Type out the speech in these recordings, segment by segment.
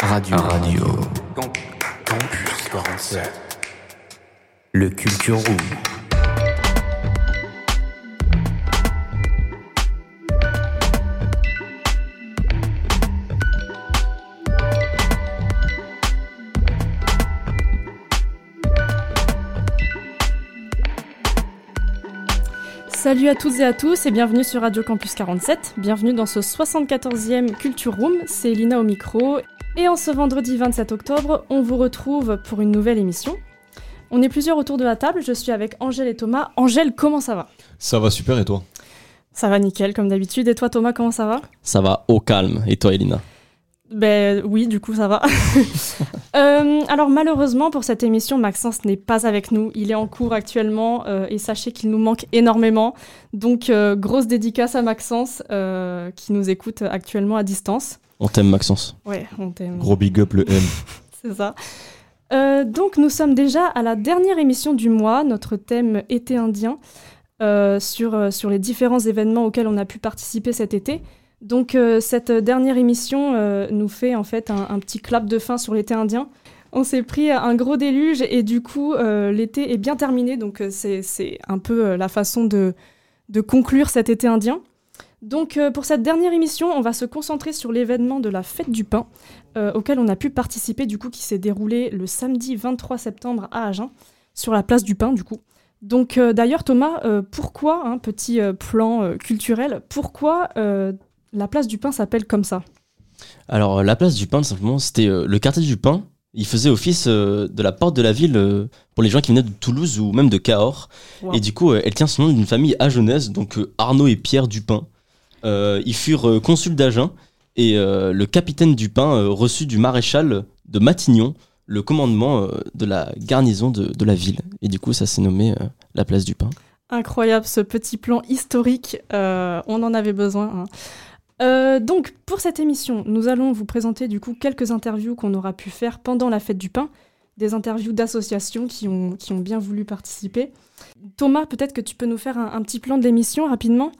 Radio Radio. Campus 47. Le Culture Room. Salut à toutes et à tous et bienvenue sur Radio Campus 47. Bienvenue dans ce 74e Culture Room. C'est Lina au micro. Et en ce vendredi 27 octobre, on vous retrouve pour une nouvelle émission. On est plusieurs autour de la table. Je suis avec Angèle et Thomas. Angèle, comment ça va? Ça va super et toi? Ça va nickel comme d'habitude. Et toi Thomas, comment ça va? Ça va au calme. Et toi Elina? Ben oui, du coup ça va. Euh, alors malheureusement pour cette émission, Maxence n'est pas avec nous. Il est en cours actuellement euh, et sachez qu'il nous manque énormément. Donc euh, grosse dédicace à Maxence euh, qui nous écoute actuellement à distance. On t'aime Maxence. Ouais, on t'aime. Gros big up le M. C'est ça. Euh, donc nous sommes déjà à la dernière émission du mois, notre thème été indien, euh, sur, euh, sur les différents événements auxquels on a pu participer cet été. Donc euh, cette dernière émission euh, nous fait en fait un, un petit clap de fin sur l'été indien. On s'est pris un gros déluge et du coup euh, l'été est bien terminé, donc c'est c'est un peu la façon de, de conclure cet été indien. Donc euh, pour cette dernière émission, on va se concentrer sur l'événement de la fête du pain euh, auquel on a pu participer, du coup, qui s'est déroulé le samedi 23 septembre à Agen, sur la place du pain, du coup. Donc, euh, d'ailleurs, Thomas, pourquoi, un petit euh, plan culturel, pourquoi la place du pain s'appelle comme ça? Alors la place du pain, tout simplement, c'était le quartier du pain. Il faisait office de la porte de la ville pour les gens qui venaient de Toulouse ou même de Cahors. Wow. Et du coup, elle tient son nom d'une famille agenaise, donc Arnaud et Pierre Dupin. Euh, ils furent euh, consuls d'Agen et euh, le capitaine Dupin reçut du maréchal de Matignon le commandement de la garnison de, la ville. Et du coup, ça s'est nommé la place du pain. Incroyable, ce petit plan historique, on en avait besoin. hein. Donc, pour cette émission, nous allons vous présenter du coup quelques interviews qu'on aura pu faire pendant la fête du pain, des interviews d'associations qui ont, qui ont bien voulu participer. Thomas, peut-être que tu peux nous faire un, un petit plan de l'émission rapidement?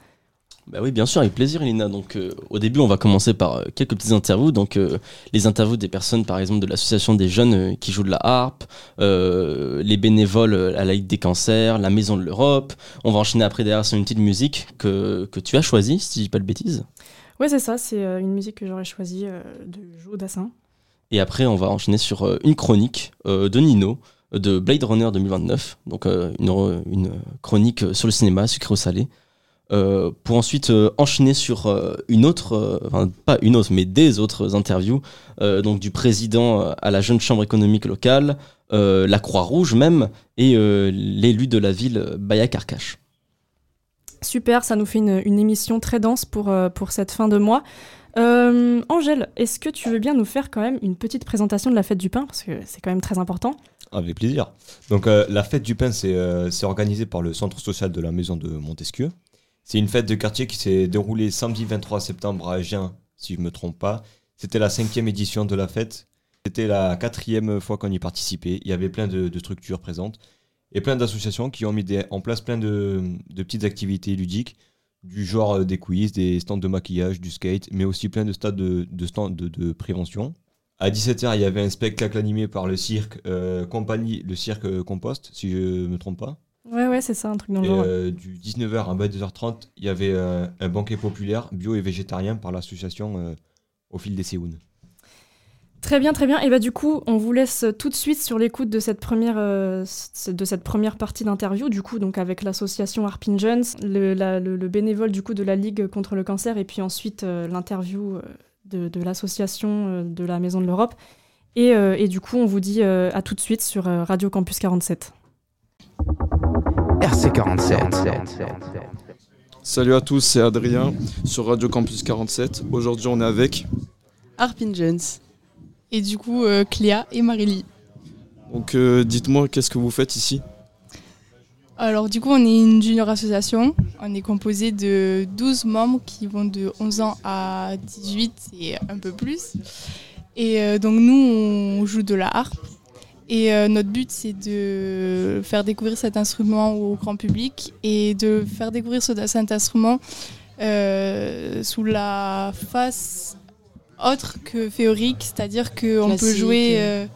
Bah oui, bien sûr, avec plaisir, Elina. Donc, euh, au début, on va commencer par euh, quelques petites interviews. Donc, euh, les interviews des personnes, par exemple, de l'association des jeunes qui jouent de la harpe, les bénévoles à la Ligue des cancers, la Maison de l'Europe. On va enchaîner après derrière sur une petite musique que, que tu as choisie, si je dis pas de bêtises. Ouais, c'est ça, c'est une musique que j'aurais choisie de Joe Dassin. Et après, on va enchaîner sur une chronique de Nino de Blade Runner 2029. Donc, une, une chronique sur le cinéma, sucré ou salé. Euh, pour ensuite euh, enchaîner sur euh, une autre, euh, enfin pas une autre, mais des autres interviews, euh, donc du président à la jeune chambre économique locale, euh, la Croix-Rouge même, et euh, l'élu de la ville, Baya. Super, ça nous fait une, une émission très dense pour, euh, pour cette fin de mois. Euh, Angèle, est-ce que tu veux bien nous faire quand même une petite présentation de la fête du pain? Parce que c'est quand même très important. Avec plaisir. Donc euh, la fête du pain, c'est euh, c'est organisé par le centre social de la maison de Montesquieu. C'est une fête de quartier qui s'est déroulée samedi 23 septembre à Agen, si je me trompe pas. C'était la cinquième édition de la fête. C'était la quatrième fois qu'on y participait. Il y avait plein de, structures présentes et plein d'associations qui ont mis en place plein de, petites activités ludiques, du genre euh, des quiz, des stands de maquillage, du skate, mais aussi plein de stades de, stands de, prévention. À 17h, il y avait un spectacle animé par le cirque euh, Compagnie, le cirque euh, Compost, si je me trompe pas. Ouais, ouais, c'est ça, un truc dans le genre. euh, du 19h à 22h30, il y avait euh, un banquet populaire bio et végétarien par l'association euh, Au fil des Séounes. Très bien, très bien. Et bah du coup, on vous laisse tout de suite sur l'écoute de cette première de cette première partie d'interview. Du coup, donc avec l'association Harpin Jones, le, la- le- le bénévole du coup de la Ligue contre le cancer, et puis ensuite l'interview de, de l'association de la Maison de l'Europe. Et, et du coup, on vous dit à tout de suite sur Radio Campus 47. RC47. Salut à tous, c'est Adrien sur Radio Campus 47. Aujourd'hui, on est avec. Harpin Jones. Et du coup, euh, Cléa et Marily. Donc, euh, dites-moi, qu'est-ce que vous faites ici? Alors, du coup, on est une junior association. On est composé de 12 membres qui vont de 11 ans à 18 et un peu plus. Et euh, donc, nous, on joue de la harpe. Et euh, notre but, c'est de faire découvrir cet instrument au grand public et de faire découvrir ce- cet instrument euh, sous la face autre que féerique, c'est-à-dire qu'on peut jouer euh,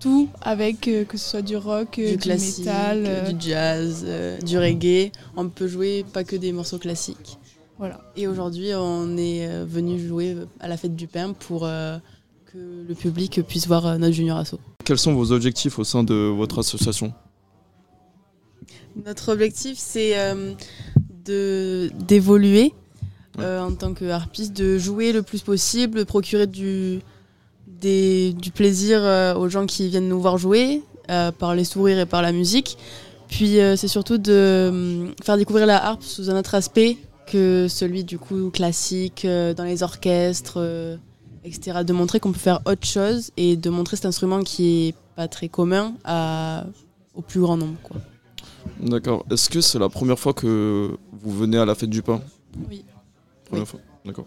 tout avec, que ce soit du rock, du du, métal. du jazz, du reggae. On peut jouer pas que des morceaux classiques. Voilà. Et aujourd'hui, on est venu jouer à la fête du pain pour que le public puisse voir notre junior asso. Quels sont vos objectifs au sein de votre association Notre objectif, c'est euh, de d'évoluer euh, en tant que harpiste, de jouer le plus possible, de procurer du, des- du plaisir euh, aux gens qui viennent nous voir jouer, par les sourires et par la musique. Puis c'est surtout de faire découvrir la harpe sous un autre aspect que celui du coup classique dans les orchestres, etc. De montrer qu'on peut faire autre chose et de montrer cet instrument qui est pas très commun à, au plus grand nombre. Quoi. D'accord. Est-ce que c'est la première fois que vous venez à la fête du pain? Oui. Première fois. D'accord.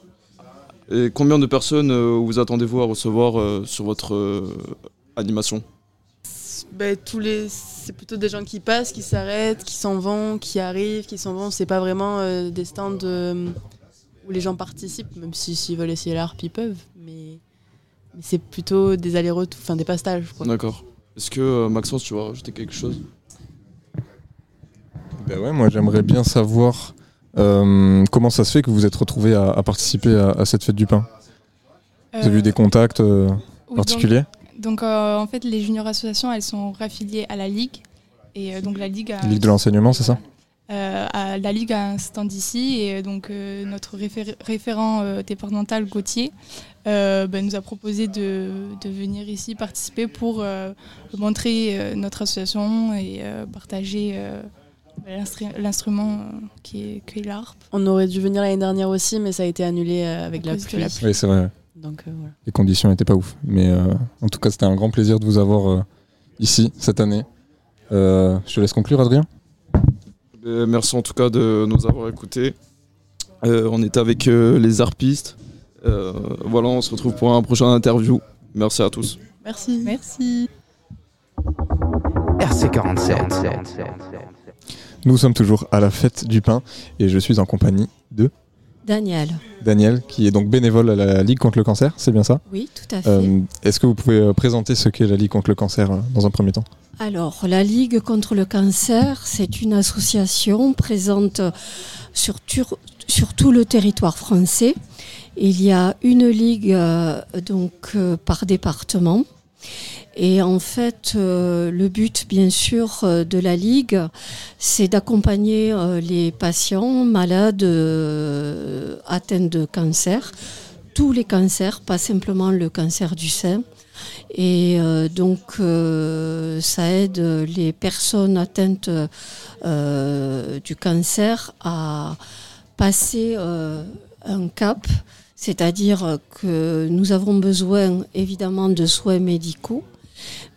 Et combien de personnes euh, vous attendez-vous à recevoir euh, sur votre euh, animation? Ben, tous les c'est plutôt des gens qui passent qui s'arrêtent qui s'en vont qui arrivent qui s'en vont c'est pas vraiment des stands où les gens participent même si s'ils veulent essayer l'harpe ils peuvent mais, mais c'est plutôt des allers-retours enfin des pastages quoi. D'accord. Est-ce que euh, Maxence, tu vas rajouter quelque chose? Ben ouais, moi j'aimerais bien savoir euh, comment ça se fait que vous êtes retrouvé à, à participer à, à cette fête du pain? Vous avez Euh, eu des contacts euh, oui, particuliers? Donc, donc, euh, en fait, les junior associations, elles sont raffiliées à la Ligue. Et euh, donc la Ligue a, Ligue de l'enseignement, c'est ça? Euh, a- la Ligue a un stand ici et euh, donc euh, notre réfé- référent euh, départemental Gauthier euh, ben, nous a proposé de, de venir ici participer pour euh, montrer euh, notre association et euh, partager euh, ben, l'instru- l'instrument euh, qui est, qui est l'harpe. on aurait dû venir l'année dernière aussi mais ça a été annulé euh, avec la pluie, Oui, c'est vrai. donc euh, voilà. Les conditions n'étaient pas ouf. Mais euh, en tout cas, c'était un grand plaisir de vous avoir euh, ici cette année. Euh, je te laisse conclure, Adrien. Euh, Merci en tout cas de nous avoir écoutés. Euh, on est avec euh, les harpistes. Euh, voilà, on se retrouve pour un prochain interview. Merci à tous. merci Merci. RC47. Nous sommes toujours à la fête du pain et je suis en compagnie de Daniel. Daniel, qui est donc bénévole à la Ligue contre le cancer, c'est bien ça? Oui, tout à fait. Euh, Est-ce que vous pouvez euh, présenter ce qu'est la Ligue contre le cancer euh, dans un premier temps? Alors, la Ligue contre le cancer, c'est une association présente sur, tur- sur tout le territoire français. Il y a une ligue euh, donc euh, par département. Et en fait, euh, le but, bien sûr, de la Ligue, c'est d'accompagner les patients malades atteints de cancer, tous les cancers, pas simplement le cancer du sein. Et donc, ça aide les personnes atteintes du cancer à passer euh, un cap, c'est-à-dire que nous avons besoin évidemment de soins médicaux,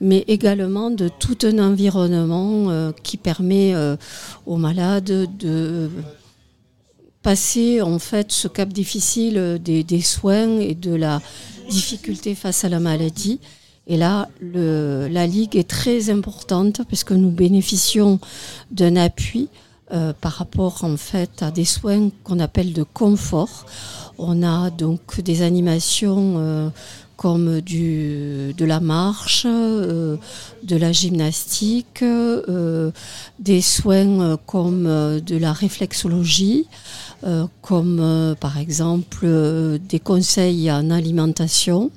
mais également de tout un environnement euh, qui permet euh, aux malades de passer en fait ce cap difficile des, soins et de la difficulté face à la maladie. Et là, la Ligue est très importante parce que nous bénéficions d'un appui euh, par rapport en fait à des soins qu'on appelle de confort. On a donc des animations euh, comme du, de la marche, euh, de la gymnastique, des soins comme de la réflexologie, comme par exemple des conseils en alimentation.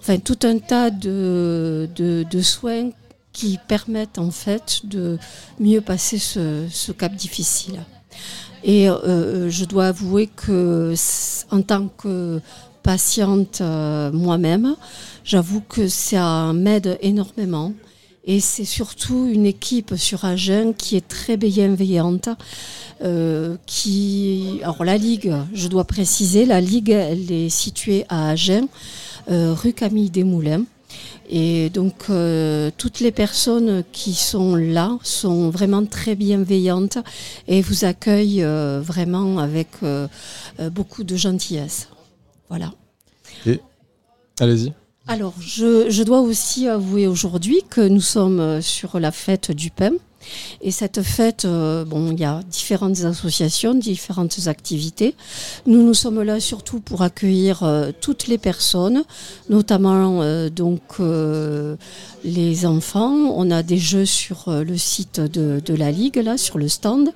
Enfin, tout un tas de, de soins qui permettent en fait de mieux passer ce, ce cap difficile. Et euh, je dois avouer que en tant que patiente euh, moi-même, j'avoue que ça m'aide énormément. Et c'est surtout une équipe sur Agen qui est très bienveillante. euh, qui, alors la Ligue, je dois préciser, la Ligue, elle est située à Agen, euh, rue Camille Desmoulins. Et donc, euh, toutes les personnes qui sont là sont vraiment très bienveillantes et vous accueillent euh, vraiment avec euh, beaucoup de gentillesse. Voilà. Allez-y. Alors, je, je dois aussi avouer aujourd'hui que nous sommes sur la fête du pain. Et cette fête, euh, bon, il y a différentes associations, différentes activités. Nous, nous sommes là surtout pour accueillir euh, toutes les personnes, notamment euh, donc les enfants. On a des jeux sur le site de, de, la Ligue, là, sur le stand.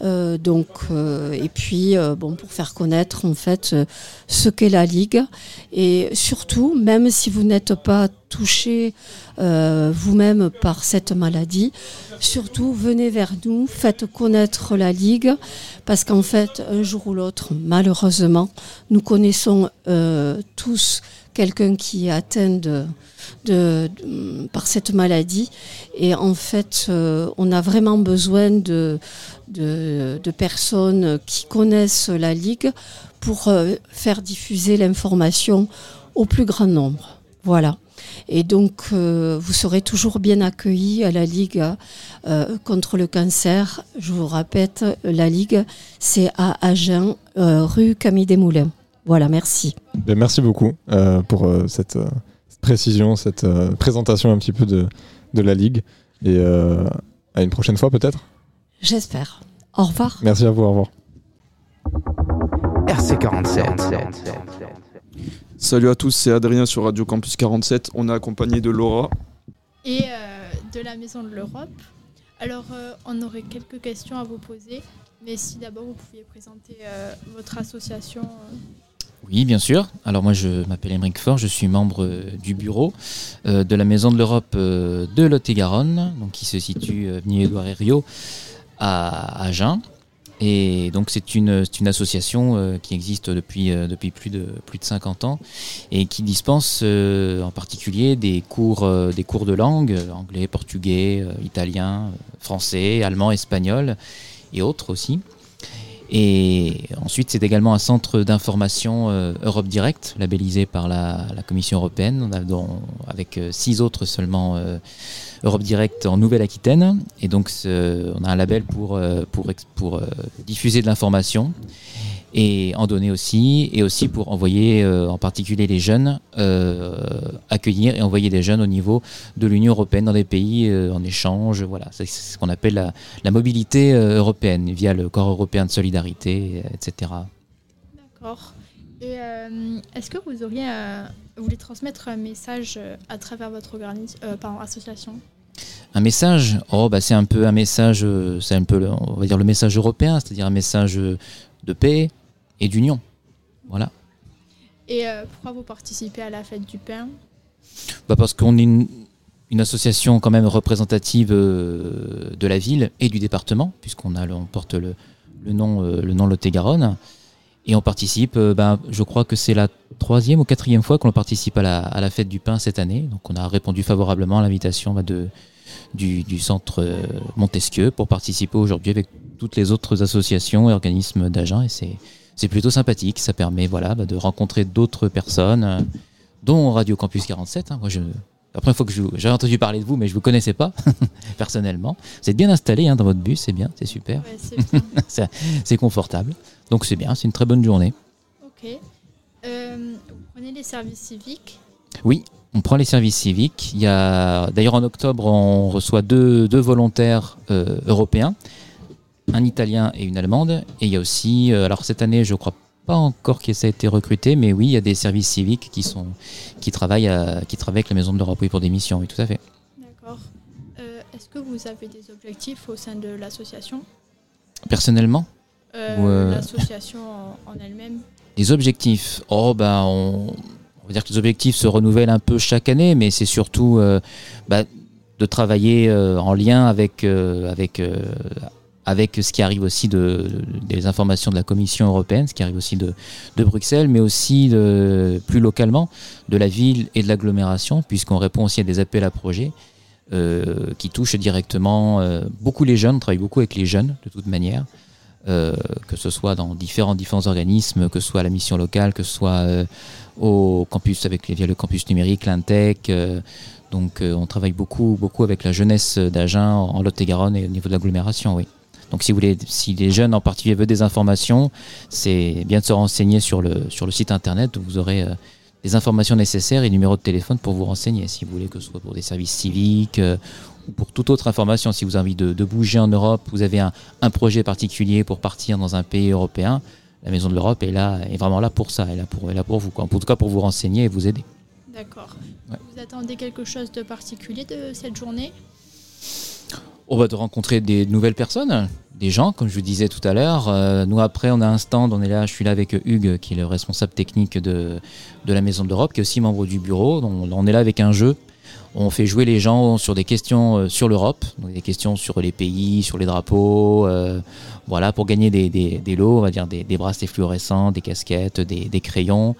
donc, et puis, bon, pour faire connaître en fait ce qu'est la Ligue. Et surtout, même si vous n'êtes pas touché euh, vous-même par cette maladie, surtout venez vers nous, faites connaître la Ligue, parce qu'en fait, un jour ou l'autre, malheureusement, nous connaissons euh, tous quelqu'un qui est atteint de, par cette maladie. Et en fait, euh, on a vraiment besoin de, de, de, personnes qui connaissent la Ligue pour faire diffuser l'information au plus grand nombre. Voilà. Et donc, euh, vous serez toujours bien accueillis à la Ligue euh, contre le cancer. Je vous répète, la Ligue, c'est à Agen, euh, rue Camille Desmoulins. Voilà, merci. Ben, merci beaucoup pour cette, précision, cette présentation un petit peu de, de la Ligue. Et à une prochaine fois peut-être? J'espère. Au revoir. Merci à vous, au revoir. RC47. Salut à tous, c'est Adrien sur Radio Campus 47. On est accompagné de Laura. Et euh, de la Maison de l'Europe. Alors, euh, on aurait quelques questions à vous poser, mais si d'abord vous pouviez présenter euh, votre association. Oui, bien sûr. Alors moi, je m'appelle Émeric Fort, je suis membre du bureau de la Maison de l'Europe de Lot-et-Garonne, donc qui se situe avenue Édouard Herriot à Agen. Et donc c'est une, une, association euh, qui existe depuis, euh, depuis plus, de, plus de 50 ans et qui dispense euh, en particulier des cours, des cours de langue, anglais, portugais, italien, français, allemand, espagnol et autres aussi. Et ensuite, c'est également un centre d'information Europe Direct, labellisé par la, Commission européenne, on a, dont, avec six autres seulement Europe Direct en Nouvelle-Aquitaine. Et donc, on a un label pour, euh, euh, diffuser de l'information et en donner aussi, et aussi pour envoyer euh, en particulier les jeunes, accueillir et envoyer des jeunes au niveau de l'Union européenne dans des pays en échange. Voilà, c'est ce qu'on appelle la, la mobilité européenne via le corps européen de solidarité, etc. D'accord. Et est-ce que vous auriez, vous voulez transmettre un message à travers votre organisme, pardon, association? Un message, oh, bah, c'est un peu un message, euh, c'est un peu, on va dire le message européen, c'est-à-dire un message de paix et d'union. Voilà. Et euh, pourquoi vous participez à la fête du pain? Bah Parce qu'on est une, association quand même représentative euh, de la ville et du département, puisqu'on a, on porte le, le nom, le nom Lot-et-Garonne. Et on participe, bah, je crois que c'est la troisième ou quatrième fois qu'on participe à la, à la, fête du pain cette année. Donc on a répondu favorablement à l'invitation bah, de, du, centre euh, Montesquieu pour participer aujourd'hui avec toutes les autres associations et organismes d'agents. Et c'est plutôt sympathique. Ça permet voilà, bah, de rencontrer d'autres personnes, euh, dont Radio Campus 47. Hein. Moi, je, la première fois que j'ai entendu parler de vous, mais je ne vous connaissais pas personnellement. Vous êtes bien installé hein, dans votre bus, c'est bien, c'est super. c'est confortable. Donc c'est bien, c'est une très bonne journée. Ok. Euh, vous prenez les services civiques? Oui, on prend les services civiques. Il y a d'ailleurs en octobre, on reçoit deux, volontaires euh, européens, un Italien et une Allemande. Et il y a aussi, euh, alors cette année, je crois pas encore que ça a été recruté, mais oui, il y a des services civiques qui sont qui travaillent qui travaillent avec la Maison de l'Europe oui, pour des missions. Oui, tout à fait. D'accord. Euh, est-ce que vous avez des objectifs au sein de l'association? Personnellement? L'association en, elle-même? Des objectifs? Oh ben on on va dire que les objectifs se renouvellent un peu chaque année, mais c'est surtout euh, bah, de travailler euh, en lien avec, euh, avec, avec ce qui arrive aussi de, des informations de la Commission européenne, ce qui arrive aussi de, de Bruxelles, mais aussi de, plus localement de la ville et de l'agglomération, puisqu'on répond aussi à des appels à projets. qui touchent directement beaucoup les jeunes, on travaille beaucoup avec les jeunes de toute manière, que ce soit dans différents, différents organismes, que ce soit à la mission locale, que ce soit au campus avec via le campus numérique, l'Intec. Euh, donc euh, on travaille beaucoup, beaucoup avec la jeunesse d'Agen en Lot-et-Garonne et au niveau de l'agglomération, oui. Donc si vous voulez, si les jeunes en particulier veulent des informations, c'est bien de se renseigner sur le, sur le site internet où vous aurez euh, des informations nécessaires et numéros de téléphone pour vous renseigner si vous voulez que ce soit pour des services civiques ou pour toute autre information, si vous avez envie de, de bouger en Europe, vous avez un, un projet particulier pour partir dans un pays européen, la Maison de l'Europe est là, est vraiment là pour ça, elle est là pour, elle est là pour vous, quoi. en tout cas pour vous renseigner et vous aider. D'accord. Ouais. Vous attendez quelque chose de particulier de cette journée? On va te rencontrer des nouvelles personnes, des gens, comme je vous disais tout à l'heure. Euh, nous, après, on a un stand, on est là, je suis là avec Hugues, qui est le responsable technique de, la Maison de l'Europe, qui est aussi membre du bureau. Donc, on est là avec un jeu. On fait jouer les gens sur des questions euh, sur l'Europe, des questions sur les pays, sur les drapeaux, euh, voilà, pour gagner des, lots, on va dire des, des bracelets fluorescents, des casquettes, des crayons.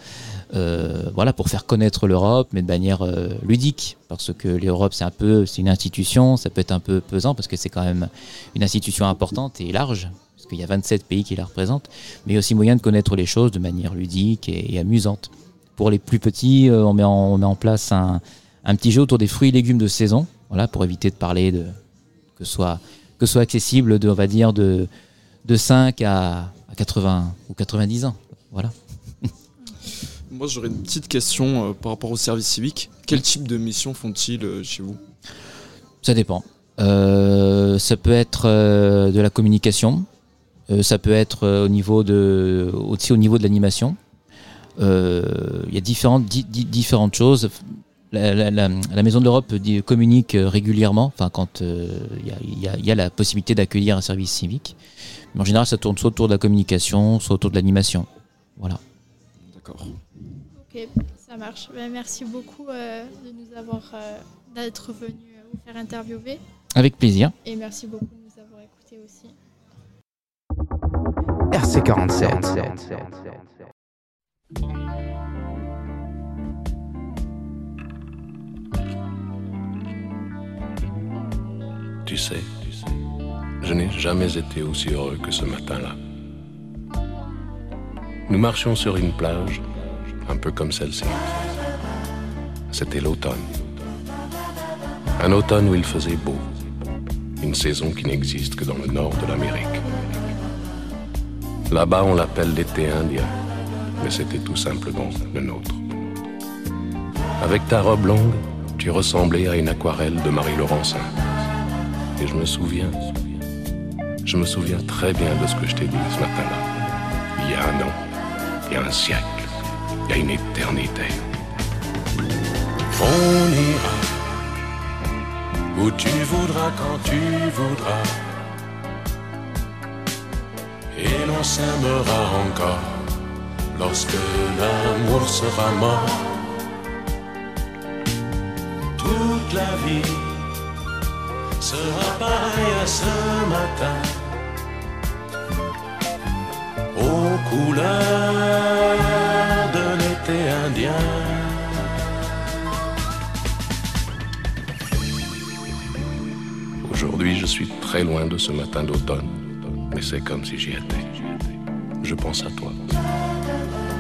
Euh, voilà, pour faire connaître l'Europe, mais de manière euh, ludique, parce que l'Europe c'est un peu, c'est une institution, ça peut être un peu pesant parce que c'est quand même une institution importante et large, parce qu'il y a 27 pays qui la représentent, mais aussi moyen de connaître les choses de manière ludique et, amusante. Pour les plus petits, euh, on, met en, on met en place un, un petit jeu autour des fruits et légumes de saison, voilà, pour éviter de parler de que soit que soit accessible de, on va dire de de 5 à, à 80 ou 90 ans, voilà. Moi, j'aurais une petite question euh, par rapport au service civique. Quel type de mission font-ils euh, chez vous? Ça dépend. Euh, ça peut être de la communication, ça peut être au niveau de, aussi au niveau de l'animation. Il y a différentes, di- di- différentes choses. La, la- la- la Maison de l'Europe communique régulièrement, enfin quand y, y il y a la possibilité d'accueillir un service civique. Mais en général, ça tourne soit autour de la communication, soit autour de l'animation. Voilà. D'accord. Ok, ça marche. Ben, merci beaucoup euh, de nous avoir, euh, d'être venu euh, vous faire interviewer. Avec plaisir. Et merci beaucoup de nous avoir écoutés aussi. RC47. Tu sais, je n'ai jamais été aussi heureux que ce matin-là. Nous marchions sur une plage, un peu comme celle-ci. C'était l'automne. Un automne où il faisait beau. Une saison qui n'existe que dans le nord de l'Amérique. Là-bas, on l'appelle l'été indien, mais c'était tout simplement le nôtre. Avec ta robe longue, tu ressemblais à une aquarelle de Marie Laurencin. Et je me souviens, je me souviens très bien de ce que je t'ai dit ce matin-là. Il y a un an, il y a un siècle, une éternité. On ira où tu voudras quand tu voudras. Et l'on s'aimera encore lorsque l'amour sera mort. Toute la vie sera pareil à ce matin aux couleurs Je suis très loin de ce matin d'automne, mais c'est comme si j'y étais. Je pense à toi.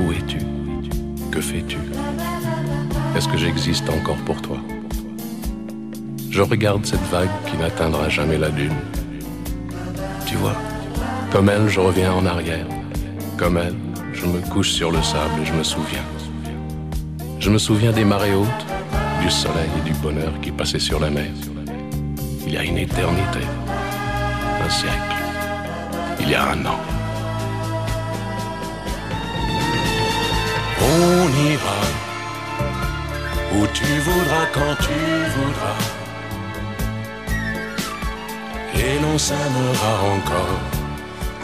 Où es-tu? Que fais-tu? Est-ce que j'existe encore pour toi? Je regarde cette vague qui n'atteindra jamais la dune. Tu vois, comme elle, je reviens en arrière. Comme elle, je me couche sur le sable et je me souviens. Je me souviens des marées hautes, du soleil et du bonheur qui passaient sur la mer. Il y a une éternité, un siècle, il y a un an. On ira où tu voudras quand tu voudras et l'on s'aimera encore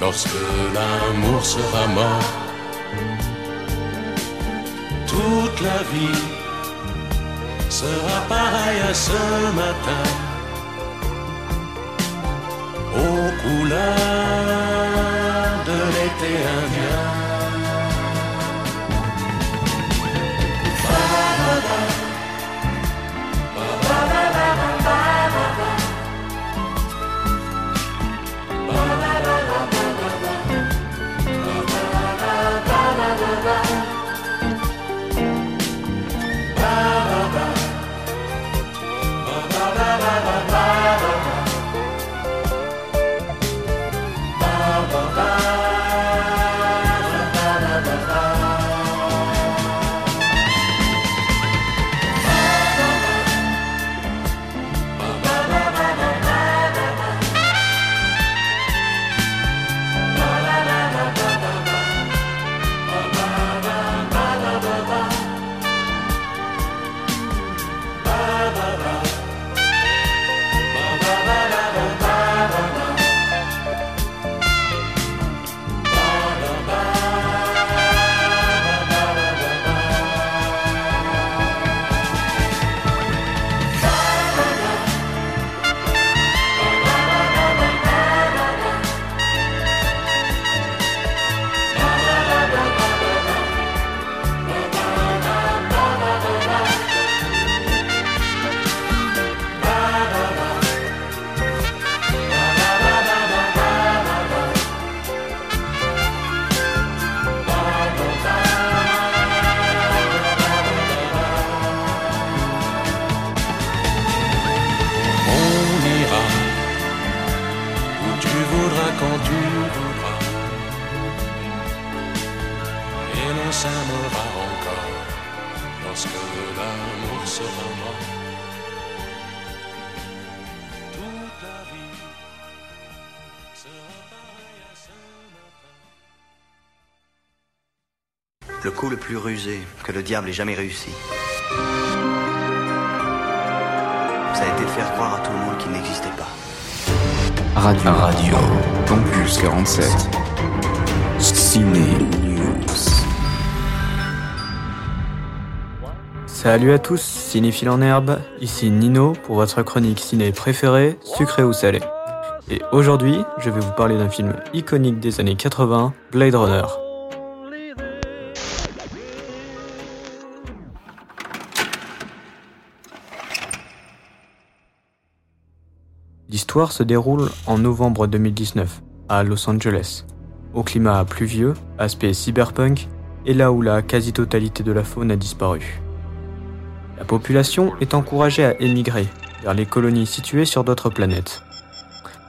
lorsque l'amour sera mort. Toute la vie sera pareille à ce matin aux couleurs de l'été indien. Que le diable ait jamais réussi. Ça a été de faire croire à tout le monde qu'il n'existait pas. Radio. Radio. Campus 47. Ciné News. Salut à tous, cinéphiles en herbe, ici Nino pour votre chronique ciné préférée, sucré ou salé. Et aujourd'hui, je vais vous parler d'un film iconique des années 80, Blade Runner. L'histoire se déroule en novembre 2019, à Los Angeles, au climat pluvieux, aspect cyberpunk, et là où la quasi-totalité de la faune a disparu. La population est encouragée à émigrer vers les colonies situées sur d'autres planètes.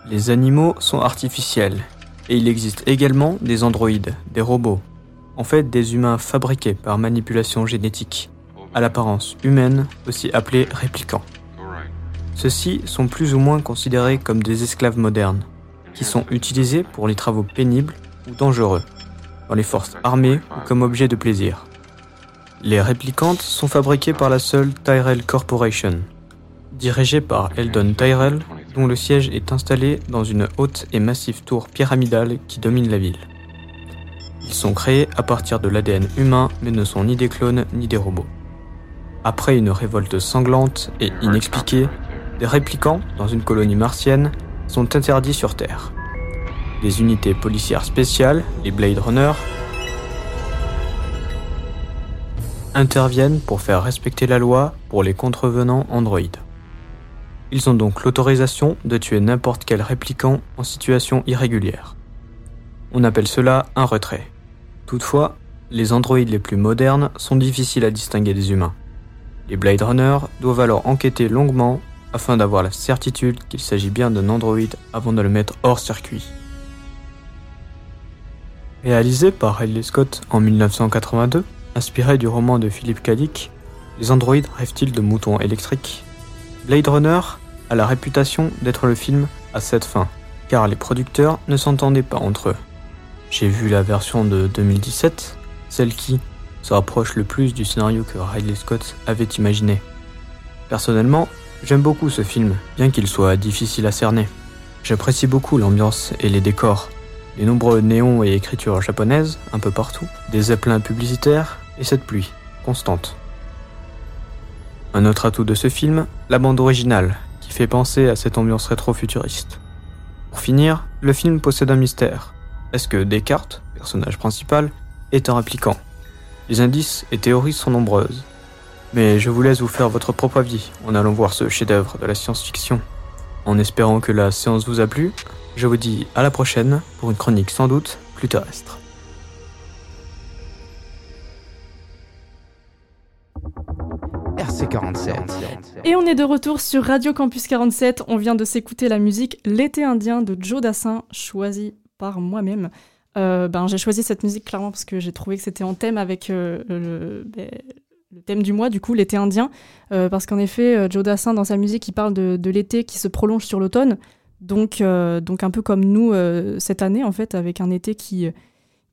Les animaux sont artificiels, et il existe également des androïdes, des robots, en fait des humains fabriqués par manipulation génétique, à l'apparence humaine, aussi appelés réplicants. Ceux-ci sont plus ou moins considérés comme des esclaves modernes, qui sont utilisés pour les travaux pénibles ou dangereux, dans les forces armées ou comme objet de plaisir. Les réplicantes sont fabriquées par la seule Tyrell Corporation, dirigée par Eldon Tyrell, dont le siège est installé dans une haute et massive tour pyramidale qui domine la ville. Ils sont créés à partir de l'ADN humain mais ne sont ni des clones ni des robots. Après une révolte sanglante et inexpliquée, des réplicants dans une colonie martienne sont interdits sur Terre. Des unités policières spéciales, les Blade Runner, interviennent pour faire respecter la loi pour les contrevenants androïdes. Ils ont donc l'autorisation de tuer n'importe quel répliquant en situation irrégulière. On appelle cela un retrait. Toutefois, les androïdes les plus modernes sont difficiles à distinguer des humains. Les Blade Runner doivent alors enquêter longuement afin d'avoir la certitude qu'il s'agit bien d'un androïde avant de le mettre hors circuit. Réalisé par Ridley Scott en 1982, inspiré du roman de Philip K. Dick, Les androïdes rêvent-ils de moutons électriques? Blade Runner a la réputation d'être le film à cette fin, car les producteurs ne s'entendaient pas entre eux. J'ai vu la version de 2017, celle qui se rapproche le plus du scénario que Ridley Scott avait imaginé. Personnellement, j'aime beaucoup ce film, bien qu'il soit difficile à cerner. J'apprécie beaucoup l'ambiance et les décors, les nombreux néons et écritures japonaises un peu partout, des zeppelins publicitaires et cette pluie constante. Un autre atout de ce film, la bande originale, qui fait penser à cette ambiance rétro-futuriste. Pour finir, le film possède un mystère. Est-ce que Descartes, personnage principal, est un répliquant? Les indices et théories sont nombreuses. Mais je vous laisse vous faire votre propre avis en allant voir ce chef-d'œuvre de la science-fiction. En espérant que la séance vous a plu, je vous dis à la prochaine pour une chronique sans doute plus terrestre. RC47. Et on est de retour sur Radio Campus 47. On vient de s'écouter la musique L'été indien de Joe Dassin, choisie par moi-même. Euh, ben, j'ai choisi cette musique clairement parce que j'ai trouvé que c'était en thème avec euh, le, ben, le thème du mois, du coup, l'été indien. Euh, parce qu'en effet, euh, Joe Dassin, dans sa musique, il parle de, l'été qui se prolonge sur l'automne. Donc, euh, donc un peu comme nous cette année, en fait, avec un été qui,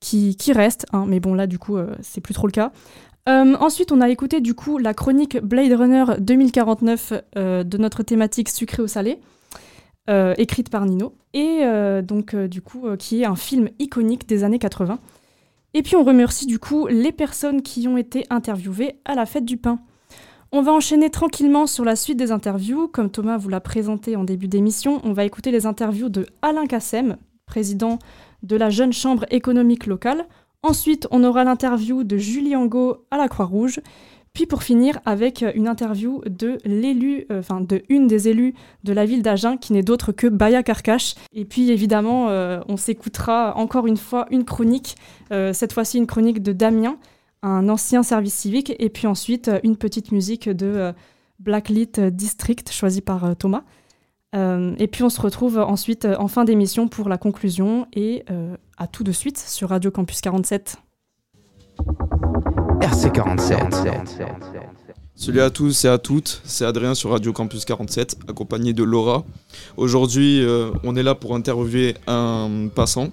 qui, qui reste. hein. mais bon, là, du coup, c'est plus trop le cas. Ensuite, on a écouté, du coup, la chronique Blade Runner 2049 euh, de notre thématique sucré ou salé, écrite par Nino. Et donc, du coup, qui est un film iconique des années 80. Et puis, on remercie, du coup, les personnes qui ont été interviewées à la fête du pain. On va enchaîner tranquillement sur la suite des interviews. Comme Thomas vous l'a présenté en début d'émission, on va écouter les interviews de Alain Cassem, président de la Jeune Chambre économique locale. Ensuite, on aura l'interview de Julie Angot à la Croix-Rouge. Puis pour finir, avec une interview de l'élu, euh, enfin de une des élus de la ville d'Agen, qui n'est d'autre que Baya Karkash. Et puis évidemment, euh, on s'écoutera encore une fois une chronique, euh, cette fois-ci une chronique de Damien, un ancien service civique, et puis ensuite euh, une petite musique de euh, Blacklit District, choisie par euh, Thomas. Euh, et puis on se retrouve ensuite euh, en fin d'émission pour la conclusion, et euh, à tout de suite sur Radio Campus 47. RC47. Salut à tous et à toutes, c'est Adrien sur Radio Campus 47, accompagné de Laura. Aujourd'hui, euh, on est là pour interviewer un passant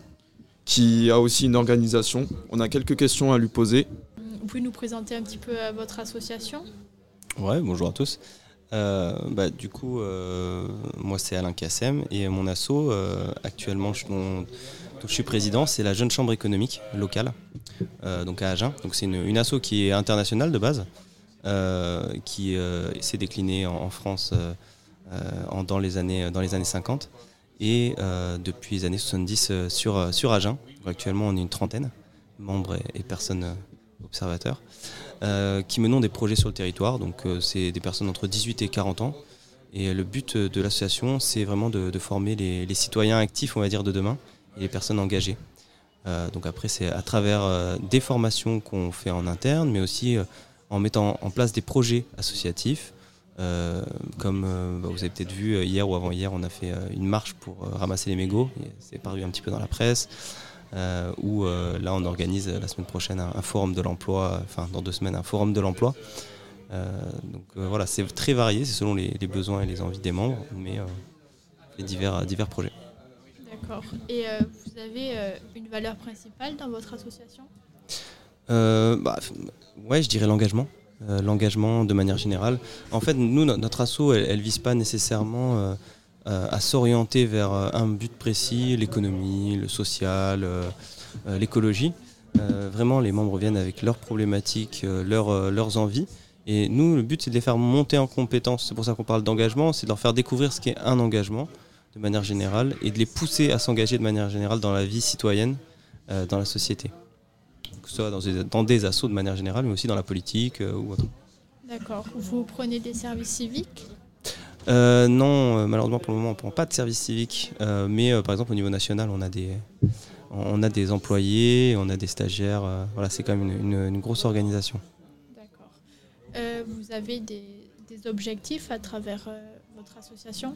qui a aussi une organisation. On a quelques questions à lui poser. Vous pouvez nous présenter un petit peu euh, votre association? Ouais, bonjour à tous. Euh, bah, du coup, euh, moi c'est Alain Kassem et mon asso, euh, actuellement, je, je suis président, c'est la Jeune Chambre économique locale, euh, donc à Agen. Donc c'est une, asso qui est internationale de base, euh, qui euh, s'est déclinée en, France dans, les années, dans les années 50 et depuis les années 70 euh, sur, sur Agen. Actuellement, on est une trentaine, membres et, personnes observateurs, qui menons des projets sur le territoire. Donc, c'est des personnes entre 18 et 40 ans. Et le but de l'association, c'est vraiment de, de former les, les citoyens actifs, on va dire, de demain et les personnes engagées. Euh, donc après, c'est à travers euh, des formations qu'on fait en interne, mais aussi euh, en mettant en place des projets associatifs. Comme bah, vous avez peut-être vu hier ou avant-hier, on a fait une marche pour ramasser les mégots. C'est paru un petit peu dans la presse. Où là, on organise la semaine prochaine un, forum de l'emploi, enfin dans deux semaines, un forum de l'emploi. Donc voilà, c'est très varié, c'est selon les, les besoins et les envies des membres, mais les divers, divers projets. D'accord. Et euh, vous avez euh, une valeur principale dans votre association? Euh, bah, ouais, je dirais l'engagement. Euh, l'engagement de manière générale. En fait, nous, no- notre asso, elle, elle vise pas nécessairement à s'orienter vers un but précis, l'économie, le social, l'écologie. Vraiment, les membres viennent avec leurs problématiques, leurs, leurs envies. Et nous, le but, c'est de les faire monter en compétences. C'est pour ça qu'on parle d'engagement, c'est de leur faire découvrir ce qu'est un engagement de manière générale et de les pousser à s'engager de manière générale dans la vie citoyenne, euh, dans la société que ce soit dans des, dans des assos de manière générale, mais aussi dans la politique euh, ou autre. D'accord. Vous prenez des services civiques? Euh, non, malheureusement pour le moment, on ne prend pas de service civique, mais par exemple au niveau national, on a des, on a des employés, on a des stagiaires. voilà, c'est quand même une, une- une grosse organisation. Euh, Vous avez des, des objectifs à travers votre association?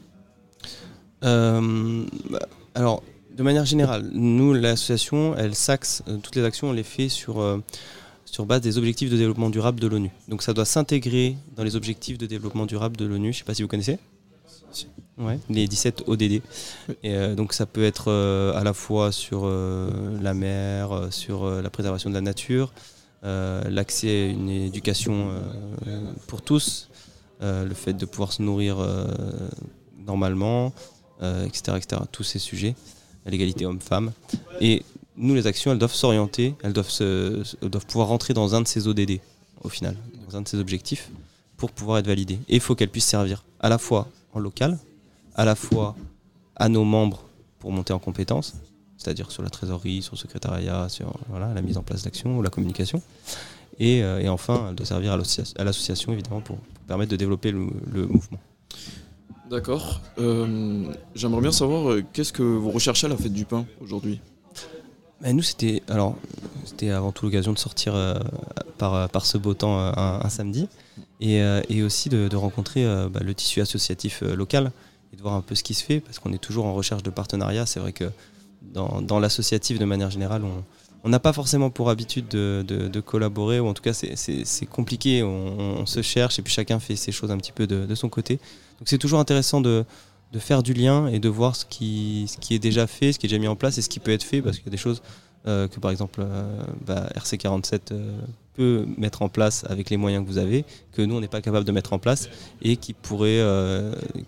Euh, alors, de manière générale, nous, l'association, elle s'axe, euh, toutes les actions, on les fait sur, euh, sur base des objectifs de développement durable de l'ONU. Donc ça doit s'intégrer dans les objectifs de développement durable de l'ONU. Je ne sais pas si vous connaissez. Ouais, les 17 ODD. Et donc ça peut être à la fois sur la mer, sur la préservation de la nature, l'accès à une éducation pour tous, euh, le fait de pouvoir se nourrir euh, normalement, etc., etc. Tous ces sujets, l'égalité homme-femme. Et nous, les actions, elles doivent s'orienter, elles doivent, doivent pouvoir rentrer dans un de ces ODD, au final, dans un de ces objectifs, pour pouvoir être validées. Et il faut qu'elles puissent servir à la fois en local, à la fois à nos membres pour monter en compétences, c'est-à-dire sur la trésorerie, sur le secrétariat, sur voilà, la mise en place d'actions ou la communication. Et, euh, et enfin, elle doit servir à l'associa- à l'association, évidemment, pour, permettre de développer le mouvement. D'accord. Euh, J'aimerais bien savoir euh, qu'est-ce que vous recherchez à la fête du pain aujourd'hui? Bah, nous, c'était alors c'était avant tout l'occasion de sortir euh, par, ce beau temps un, samedi et, aussi de, rencontrer bah, le tissu associatif local et de voir un peu ce qui se fait parce qu'on est toujours en recherche de partenariat. C'est vrai que dans l'associatif, de manière générale, on on n'a pas forcément pour habitude de, collaborer ou en tout cas c'est- compliqué. On, se cherche et puis chacun fait ses choses un petit peu de, son côté. Donc c'est toujours intéressant de, faire du lien et de voir ce qui, est déjà fait, ce qui est déjà mis en place et ce qui peut être fait parce qu'il y a des choses euh, que par exemple euh, bah, RC47 euh, peut mettre en place avec les moyens que vous avez, que nous on n'est pas capable de mettre en place et qui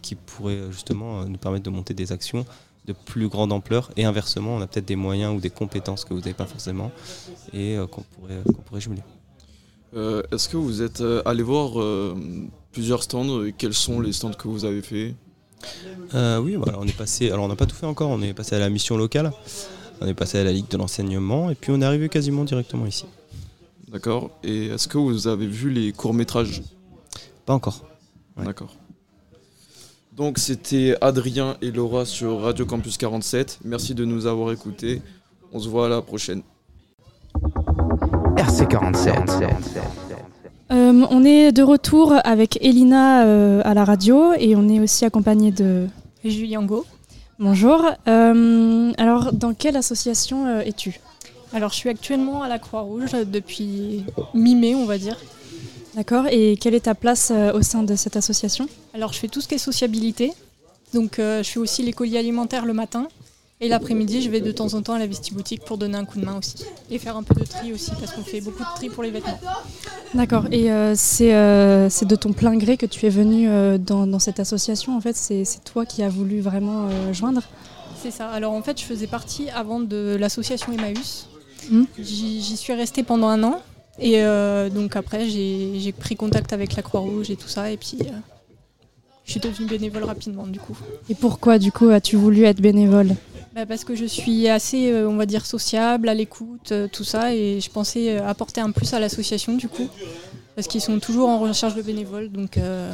qui pourrait justement nous permettre de monter des actions de plus grande ampleur et inversement on a peut-être des moyens ou des compétences que vous n'avez pas forcément et euh, qu'on pourrait, qu'on pourrait jumeler. Euh, Est-ce que vous êtes euh, allé voir euh, plusieurs stands et Quels sont les stands que vous avez fait? Euh, oui, voilà, on est passé. Alors, on n'a pas tout fait encore. On est passé à la mission locale. On est passé à la Ligue de l'enseignement. Et puis, on est arrivé quasiment directement ici. D'accord. Et est-ce que vous avez vu les courts-métrages? Pas encore. D'accord. Donc, c'était Adrien et Laura sur Radio Campus 47. Merci de nous avoir écoutés. On se voit à la prochaine. RC47. Euh, on est de retour avec Elina euh, à la radio et on est aussi accompagné de Julien Go. Bonjour. Euh, alors, dans quelle association euh, es-tu? Alors, je suis actuellement à la Croix-Rouge depuis mi-mai, on va dire. D'accord. Et quelle est ta place euh, au sein de cette association? Alors, je fais tout ce qui est sociabilité. Donc, euh, je fais aussi les colis alimentaires le matin. Et l'après-midi, je vais de temps en temps à la vestiboutique pour donner un coup de main aussi. Et faire un peu de tri aussi, parce qu'on fait beaucoup de tri pour les vêtements. D'accord. Et euh, c'est euh, de ton plein gré que tu es venu euh, dans, dans cette association. En fait, c'est toi qui as voulu vraiment joindre? C'est ça. Alors, en fait, je faisais partie avant de l'association Emmaüs. Hmm? J'y suis restée pendant un an. Et euh, donc, après, j'ai pris contact avec la Croix-Rouge et tout ça. Et puis, euh, je suis devenue bénévole rapidement, du coup. Et pourquoi, du coup, as-tu voulu être bénévole? Bah, parce que je suis assez, euh, on va dire, sociable, à l'écoute, tout ça, et je pensais apporter un plus à l'association du coup, parce qu'ils sont toujours en recherche de bénévoles, donc euh,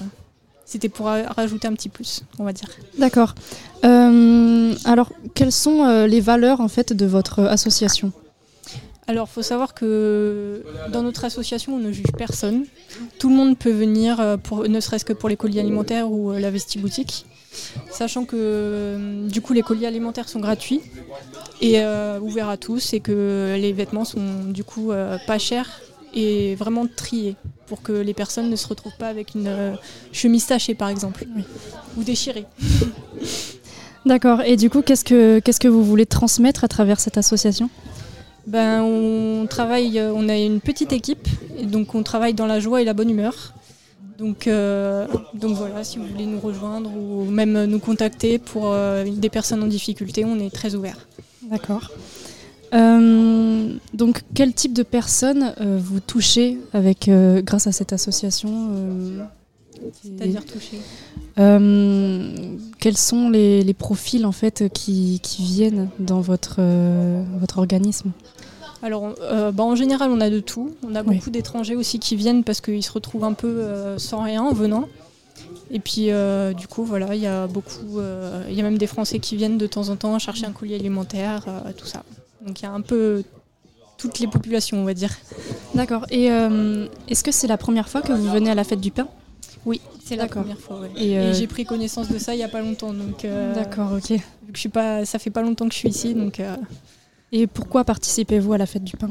c'était pour ra- rajouter un petit plus, on va dire. D'accord. Alors, quelles sont les valeurs en fait de votre association? Alors, faut savoir que dans notre association, on ne juge personne. Tout le monde peut venir, euh, pour, ne serait-ce que pour les colis alimentaires ou euh, la vestiboutique. Sachant que euh, du coup les colis alimentaires sont gratuits et euh, ouverts à tous et que les vêtements sont du coup euh, pas chers et vraiment triés pour que les personnes ne se retrouvent pas avec une euh, chemise tachée par exemple ou déchirée. D'accord. Et du coup, qu'est-ce que qu'est-ce que vous voulez transmettre à travers cette association? Ben, on travaille, euh, on a une petite équipe, et donc on travaille dans la joie et la bonne humeur. Donc, euh, donc voilà, si vous voulez nous rejoindre ou même nous contacter pour euh, des personnes en difficulté, on est très ouvert. D'accord. Euh, donc, quel type de personnes vous touchez avec, grâce à cette association C'est-à-dire toucher. Quels sont les, les profils en fait qui, qui viennent dans votre, votre organisme? Alors, euh, bah, en général, on a de tout. On a Oui. beaucoup d'étrangers aussi qui viennent parce qu'ils se retrouvent un peu euh, sans rien en venant. Et puis, euh, du coup, voilà, il y a beaucoup. Il y a même des Français qui viennent de temps en temps chercher un colis alimentaire, tout ça. Donc, il y a un peu toutes les populations, on va dire. D'accord. Et est-ce que c'est la première fois que vous venez à la fête du pain? Oui, c'est la première fois. ouais. Et, Et, j'ai pris connaissance de ça il y a pas longtemps, donc. euh, D'accord, ok. Vu que je suis pas, ça fait pas longtemps que je suis ici, donc. euh, Et pourquoi participez-vous à la fête du pain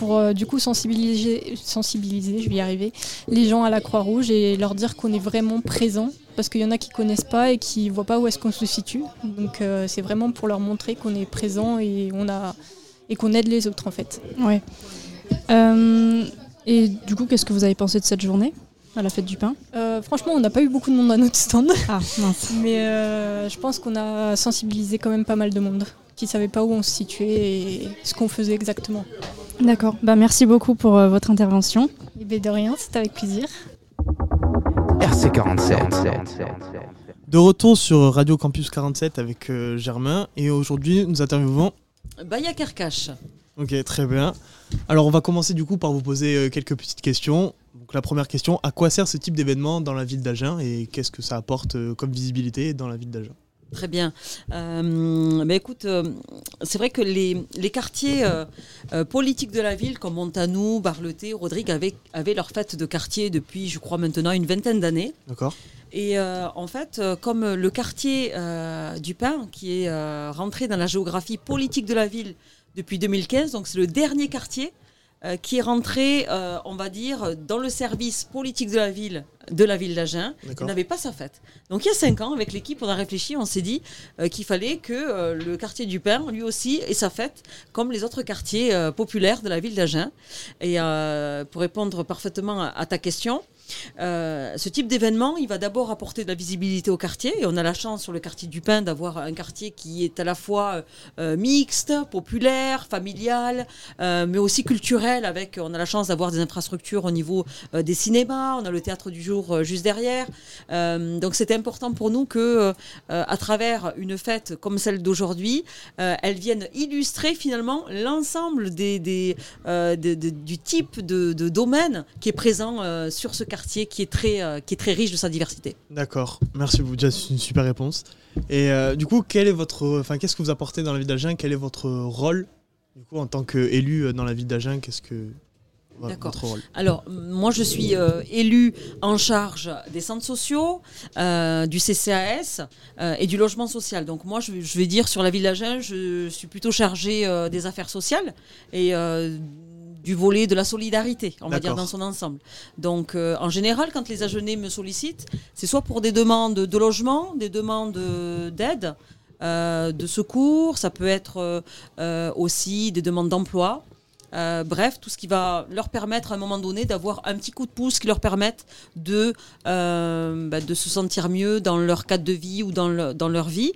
pour euh, du coup sensibiliser, sensibiliser, je vais y arriver, les gens à la Croix-Rouge et leur dire qu'on est vraiment présent parce qu'il y en a qui connaissent pas et qui voient pas où est-ce qu'on se situe. Donc euh, c'est vraiment pour leur montrer qu'on est présent et on a et qu'on aide les autres en fait. Ouais. Euh, et du coup, qu'est-ce que vous avez pensé de cette journée à la fête du pain? Franchement, on n'a pas eu beaucoup de monde à notre stand. Ah, mince. Mais je pense qu'on a sensibilisé quand même pas mal de monde qui savait pas où on se situait et ce qu'on faisait exactement. D'accord. Bah, merci beaucoup pour euh, votre intervention. Et ben de rien, c'est avec plaisir. RC47. De retour sur Radio Campus 47 avec euh, Germain et aujourd'hui nous interviewons. Baya. Ok, très bien. Alors on va commencer du coup par vous poser euh, quelques petites questions. Donc la première question, à quoi sert ce type d'événement dans la ville d'Agen et qu'est-ce que ça apporte euh, comme visibilité dans la ville d'Agen? Très bien. Euh, bah écoute, euh, c'est vrai que les, les quartiers euh, politiques de la ville, comme Montanou, Barleté, Rodrigue, avaient, avaient leur fête de quartier depuis, je crois, maintenant une vingtaine d'années. D'accord Et en fait, comme le quartier du Pin, qui est rentré dans la géographie politique de la ville depuis 2015, donc c'est le dernier quartier euh, qui est rentré, euh, on va dire, dans le service politique de la ville, de la ville d'Agen. N'avait pas sa fête. Donc il y a cinq ans, avec l'équipe, on a réfléchi, on s'est dit euh, qu'il fallait que euh, le quartier du Pin, lui aussi, ait sa fête, comme les autres quartiers populaires de la ville d'Agen. Et euh, pour répondre parfaitement à, à ta question, euh, ce type d'événement, il va d'abord apporter de la visibilité au quartier. Et on a la chance sur le quartier du Pin d'avoir un quartier qui est à la fois euh, mixte, populaire, familial, euh, mais aussi culturel. Avec, on a la chance d'avoir des infrastructures au niveau euh, des cinémas. On a le théâtre du jour euh, juste derrière. Euh, donc c'était important pour nous que, euh, à travers une fête comme celle d'aujourd'hui, euh, elle vienne illustrer finalement l'ensemble des, des, euh, de- de- du type de, de domaine qui est présent euh, sur ce quartier qui est très, euh, qui est très riche de sa diversité. D'accord, merci beaucoup, déjà c'est une super réponse. Et euh, du coup, quel est votre, enfin, qu'est-ce que vous apportez dans la ville d'Agen Quel est votre rôle du coup en tant qu'élu euh, dans la ville d'Agen Qu'est-ce que D'accord. votre rôle? Alors, moi, je suis euh, élue en charge des centres sociaux, euh, du CCAS euh, et du logement social. Donc, moi, je, vais- je vais dire sur la ville d'Agen, je suis plutôt chargée des affaires sociales et du volet de la solidarité, on va dire dans son ensemble. Donc, euh, en général, quand les Agenais me sollicitent, c'est soit pour des demandes de logement, des demandes d'aide, euh, de secours, ça peut être euh, euh, aussi des demandes d'emploi. Euh, bref, tout ce qui va leur permettre à un moment donné d'avoir un petit coup de pouce qui leur permette de, euh, bah, de se sentir mieux dans leur cadre de vie ou dans, le- dans leur vie.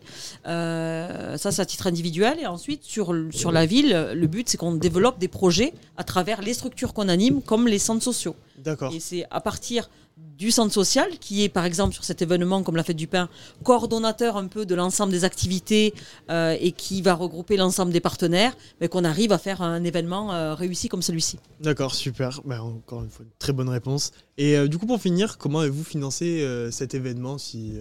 Euh, ça, c'est à titre individuel. Et ensuite, sur, sur la ville, le but, c'est qu'on développe des projets à travers les structures qu'on anime, comme les centres sociaux. D'accord. Et c'est à partir du centre social, qui est par exemple sur cet événement comme la fête du pain, coordonnateur un peu de l'ensemble des activités euh, et qui va regrouper l'ensemble des partenaires, mais qu'on arrive à faire un événement euh, réussi comme celui-ci. D'accord, super. Bah, encore une fois, très bonne réponse. Et euh, du coup, pour finir, comment avez-vous financé cet événement si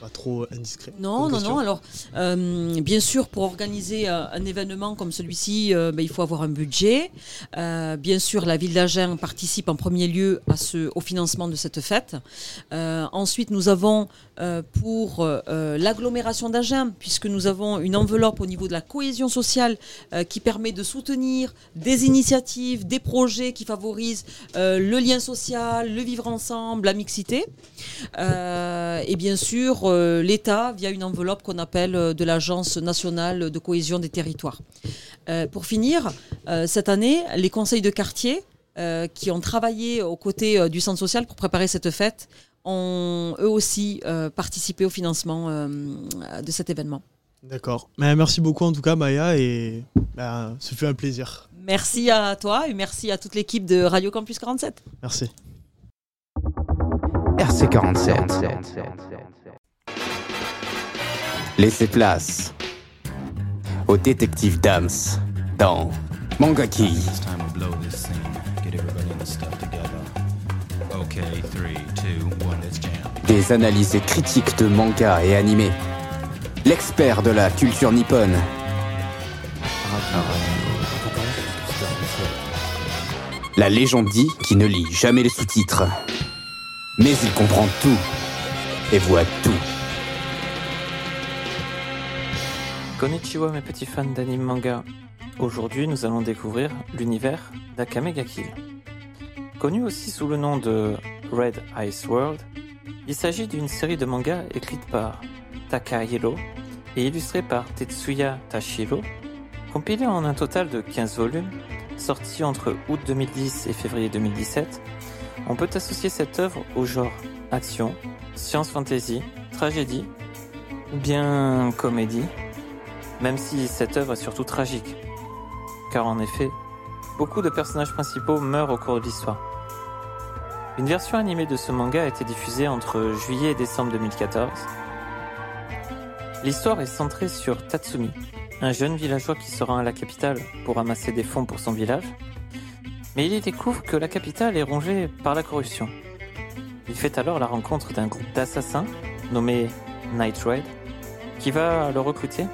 pas trop indiscret Non, non, non. Alors, euh, bien sûr, pour organiser euh, un événement comme celui-ci, euh, ben, il faut avoir un budget. Bien sûr, la ville d'Agen participe en premier lieu à ce, au financement de cette fête. Ensuite, nous avons pour l'agglomération d'Agen, puisque nous avons une enveloppe au niveau de la cohésion sociale qui permet de soutenir des initiatives, des projets qui favorisent le lien social, le vivre ensemble, la mixité. Et bien sûr, euh, l'État via une enveloppe qu'on appelle euh, de l'Agence nationale de cohésion des territoires. Euh, pour finir, euh, cette année, les conseils de quartier euh, qui ont travaillé aux côtés euh, du centre social pour préparer cette fête ont eux aussi euh, participé au financement euh, de cet événement. D'accord. Mais merci beaucoup en tout cas, Maya, et bah, ce fut un plaisir. Merci à toi et merci à toute l'équipe de Radio Campus 47. Merci. RC47. Laissez place au détective Dams dans Manga Key. Des analyses critiques de manga et animés. L'expert de la culture nippone. La légende dit qu'il ne lit jamais les sous-titres. Mais il comprend tout et voit tout. Konnichiwa mes petits fans d'anime manga. Aujourd'hui nous allons découvrir l'univers d'Akame ga Kill. Connu aussi sous le nom de Red Ice World, il s'agit d'une série de mangas écrite par Takahiro et illustrée par Tetsuya Tashiro, compilée en un total de 15 volumes, sortis entre août 2010 et février 2017. On peut associer cette œuvre au genre action, science fantasy, tragédie ou bien comédie, même si cette œuvre est surtout tragique. Car en effet, beaucoup de personnages principaux meurent au cours de l'histoire. Une version animée de ce manga a été diffusée entre juillet et décembre 2014. L'histoire est centrée sur Tatsumi, un jeune villageois qui se rend à la capitale pour ramasser des fonds pour son village. Mais il y découvre que la capitale est rongée par la corruption. Il fait alors la rencontre d'un groupe d'assassins nommé Night Raid qui va le recruter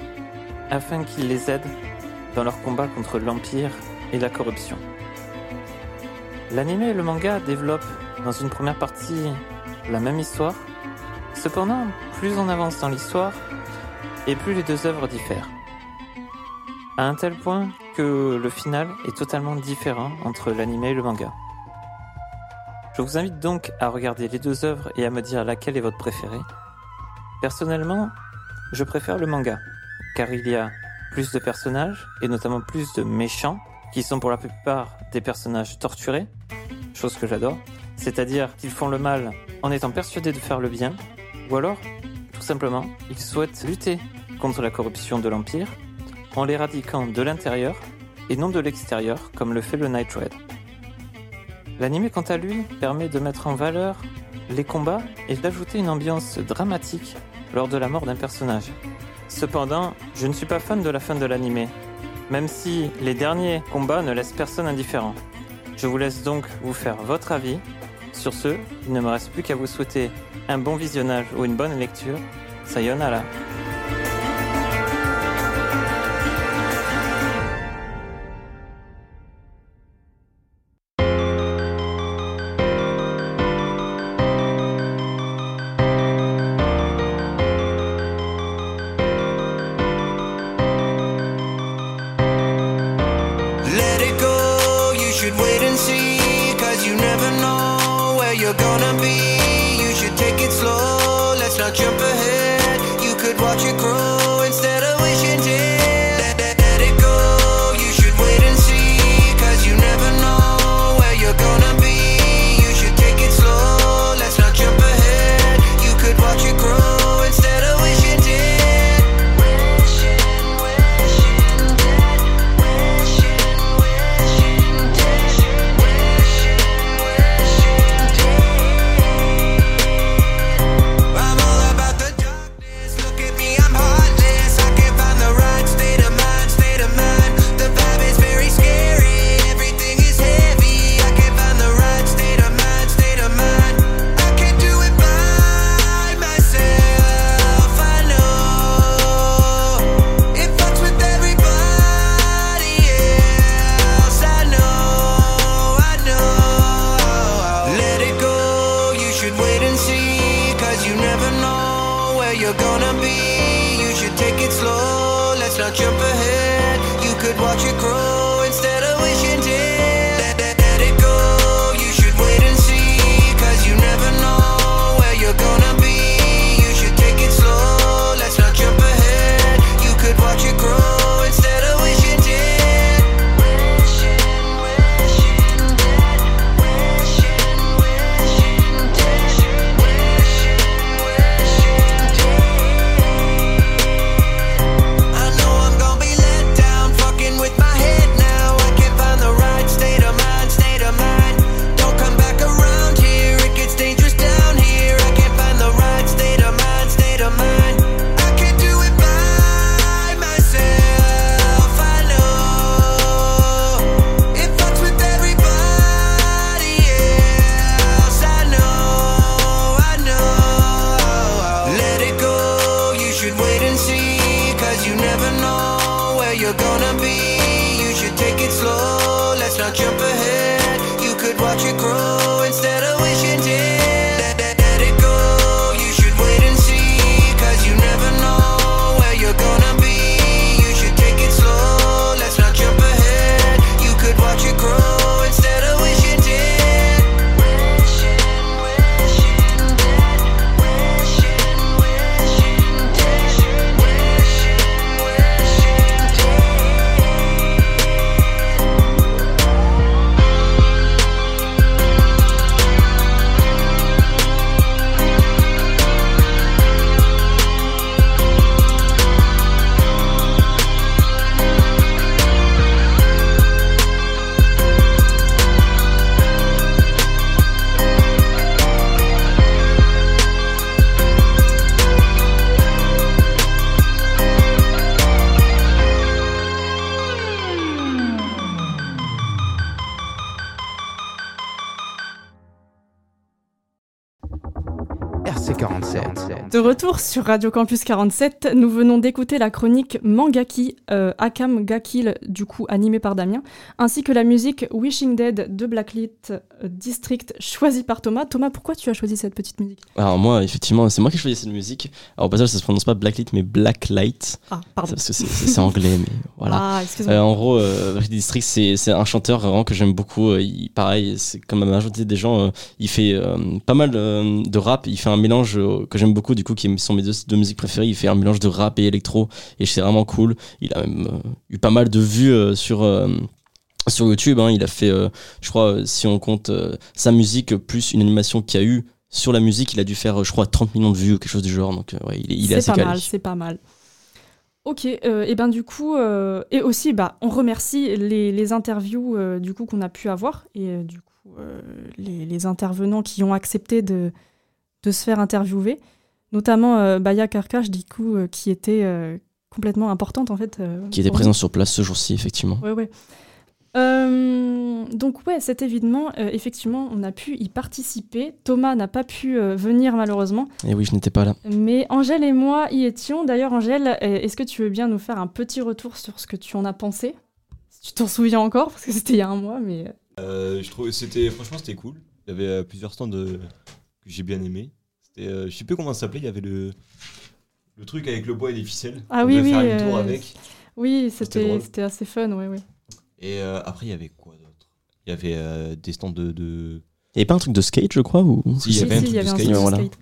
afin qu'il les aide dans leur combat contre l'Empire et la corruption. L'anime et le manga développent dans une première partie la même histoire. Cependant, plus on avance dans l'histoire, et plus les deux œuvres diffèrent. À un tel point que le final est totalement différent entre l'anime et le manga. Je vous invite donc à regarder les deux œuvres et à me dire laquelle est votre préférée. Personnellement, je préfère le manga, car il y a plus de personnages, et notamment plus de méchants, qui sont pour la plupart des personnages torturés, chose que j'adore, c'est-à-dire qu'ils font le mal en étant persuadés de faire le bien, ou alors, tout simplement, ils souhaitent lutter contre la corruption de l'Empire en l'éradiquant de l'intérieur et non de l'extérieur, comme le fait le Night Raid. L'anime, quant à lui, permet de mettre en valeur les combats et d'ajouter une ambiance dramatique lors de la mort d'un personnage. Cependant, je ne suis pas fan de la fin de l'anime, même si les derniers combats ne laissent personne indifférent. Je vous laisse donc vous faire votre avis. Sur ce, il ne me reste plus qu'à vous souhaiter un bon visionnage ou une bonne lecture. Sayonara. De retour sur Radio Campus 47, nous venons d'écouter la chronique Mangaki, euh, Akam Gakil, du coup animée par Damien, ainsi que la musique Wishing Dead de Blacklit euh, District, choisie par Thomas. Thomas, pourquoi tu as choisi cette petite musique? Alors moi, effectivement, c'est moi qui ai choisi cette musique. Alors au passage, ça se prononce pas Blacklit, mais Blacklight. Ah, pardon. Parce que c'est- anglais, mais voilà. Ah. Euh, en gros, euh, Blacklit District, c'est un chanteur vraiment que j'aime beaucoup. Euh, il- pareil, c'est comme la majorité des gens, euh, il fait pas mal de rap. Il fait un mélange que j'aime beaucoup, du coup, qui sont mes deux, deux musiques préférées. Il fait un mélange de rap et électro, et c'est vraiment cool. Il a même euh, eu pas mal de vues euh, sur euh, sur YouTube. hein. Il a fait, euh, je crois, euh, si on compte euh, sa musique plus une animation qu'il y a eu sur la musique, il a dû faire, je crois, 30 millions de vues ou quelque chose du genre. Donc, ouais, il est, il est assez pas calé. mal, c'est pas mal. Ok, et ben du coup, et aussi, bah, on remercie les, les interviews du coup qu'on a pu avoir et du coup les, les intervenants qui ont accepté de, de se faire interviewer, notamment euh, Baya Karkash, du coup, euh, qui était euh, complètement importante en fait. euh, Qui était pour présent nous. sur place ce jour-ci, effectivement. Ouais. Euh, donc ouais, cet événement, euh, effectivement, on a pu y participer. Thomas n'a pas pu euh, venir malheureusement. Et oui, je n'étais pas là. Mais Angèle et moi y étions. D'ailleurs, Angèle, euh, est-ce que tu veux bien nous faire un petit retour sur ce que tu en as pensé? Si tu t'en souviens encore, parce que c'était il y a un mois, mais... Euh, je trouve c'était franchement c'était cool. Il y avait plusieurs stands que j'ai bien aimé. C'était euh, je sais plus comment ça s'appelait, il y avait le le truc avec le bois et les ficelles. Ah On oui, oui. faire une tour euh, avec. Oui, C'était c'était assez fun, ouais, ouais. Et euh, après il y avait quoi d'autre? Il y avait euh, des stands de, de... Il y avait pas un truc de skate, je crois ou... Si, il y avait un si, truc il y avait de un skate. truc de Voilà. skate.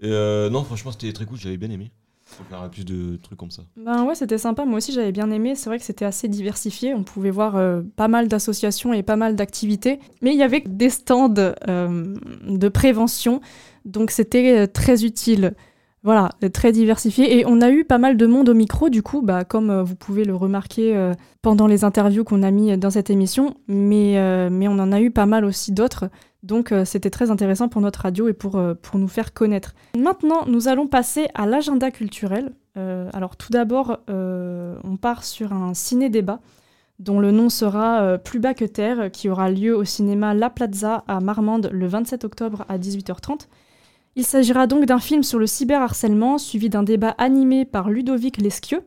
Et, euh, non, franchement, c'était très cool, j'avais bien aimé. Faut faire plus de trucs comme ça. Ben ouais, c'était sympa. Moi aussi, j'avais bien aimé. C'est vrai que c'était assez diversifié. On pouvait voir euh, pas mal d'associations et pas mal d'activités. Mais il y avait des stands euh, de prévention. Donc c'était euh, très utile. Voilà, euh, très diversifié. Et on a eu pas mal de monde au micro, du coup, bah, comme euh, vous pouvez le remarquer pendant les interviews qu'on a mis dans cette émission. Mais, mais on en a eu pas mal aussi d'autres. Donc c'était très intéressant pour notre radio et pour, pour nous faire connaître. Maintenant, nous allons passer à l'agenda culturel. Alors tout d'abord, on part sur un ciné-débat dont le nom sera Plus bas que terre, qui aura lieu au cinéma La Plaza à Marmande le 27 octobre à 18h30. Il s'agira donc d'un film sur le cyberharcèlement, suivi d'un débat animé par Ludovic Lesquieux.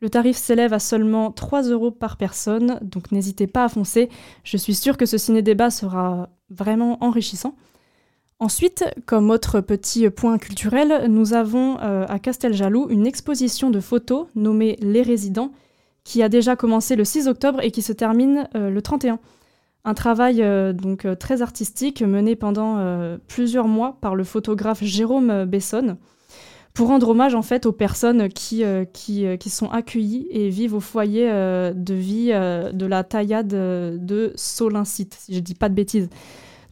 Le tarif s'élève à seulement 3 euros par personne, donc n'hésitez pas à foncer. Je suis sûre que ce ciné-débat sera vraiment enrichissant. Ensuite, comme autre petit point culturel, nous avons euh, à Casteljaloux une exposition de photos nommée Les Résidents, qui a déjà commencé le 6 octobre et qui se termine euh, le 31. Un travail euh, donc euh, très artistique mené pendant euh, plusieurs mois par le photographe Jérôme Besson pour rendre hommage en fait aux personnes qui, sont accueillies et vivent au foyer de vie de la taillade de Solincite, si je dis pas de bêtises.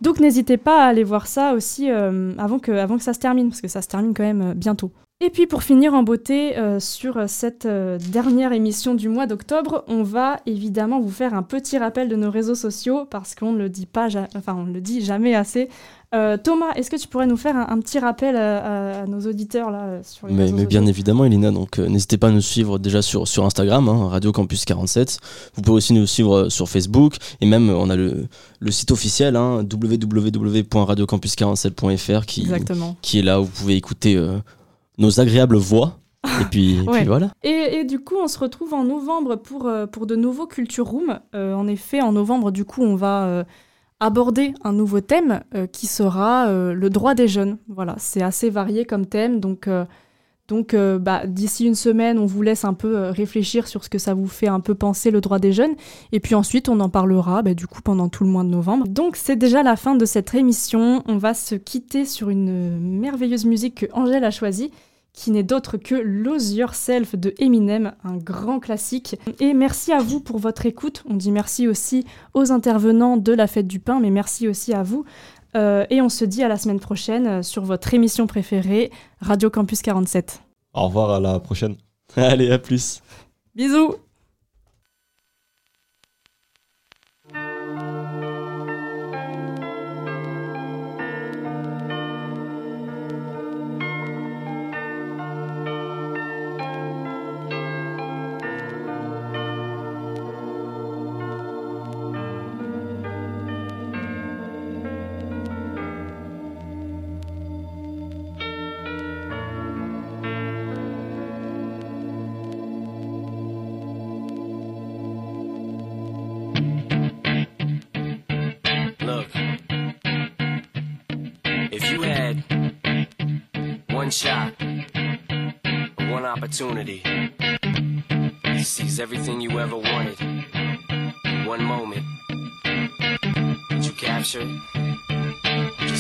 Donc n'hésitez pas à aller voir ça aussi avant, que, avant que ça se termine, parce que ça se termine quand même bientôt. Et puis pour finir en beauté euh, sur cette euh, dernière émission du mois d'octobre, on va évidemment vous faire un petit rappel de nos réseaux sociaux parce qu'on ne le dit pas, enfin on le dit jamais assez. Euh, Thomas, est-ce que tu pourrais nous faire un, un petit rappel à, à nos auditeurs là sur les Mais, bien évidemment, Elina, donc n'hésitez pas à nous suivre déjà sur, sur Instagram, hein, Radio Campus 47. Vous pouvez aussi nous suivre sur Facebook et même on a le, le site officiel hein, www.radiocampus47.fr qui, Exactement. qui est là où vous pouvez écouter nos agréables voix. Et puis, voilà. Et, et du coup, on se retrouve en novembre pour, euh, pour de nouveaux Culture Room. Euh, en effet, en novembre, du coup, on va euh, aborder un nouveau thème euh, qui sera le droit des jeunes. Voilà, c'est assez varié comme thème. Donc, donc euh, bah, d'ici une semaine, on vous laisse un peu euh, réfléchir sur ce que ça vous fait un peu penser le droit des jeunes. Et puis ensuite, on en parlera bah, du coup pendant tout le mois de novembre. Donc, c'est déjà la fin de cette émission. On va se quitter sur une merveilleuse musique que Angèle a choisie qui n'est d'autre que Lose Yourself de Eminem, un grand classique. Et merci à vous pour votre écoute. On dit merci aussi aux intervenants de la fête du pain, mais merci aussi à vous. Euh, et on se dit à la semaine prochaine euh, sur votre émission préférée, Radio Campus 47. Au revoir, à la prochaine. Allez, à plus. Bisous shot, one opportunity. Seize everything you ever wanted, one moment, did you capture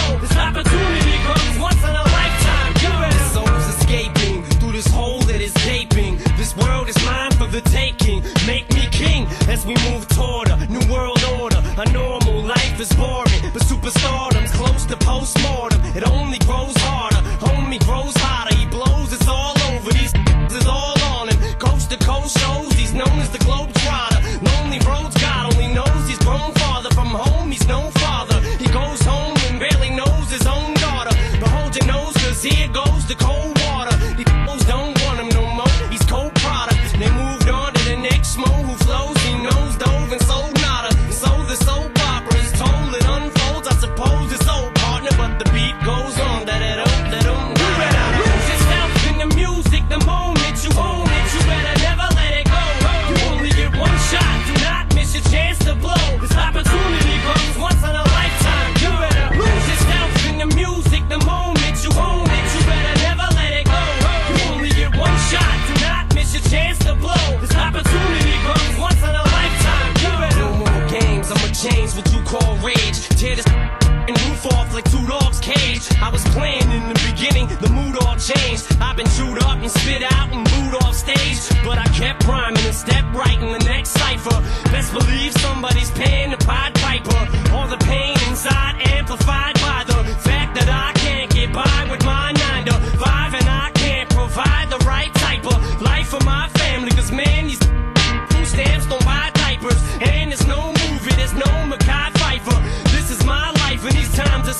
It's opportunity.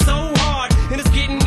so hard, and it's getting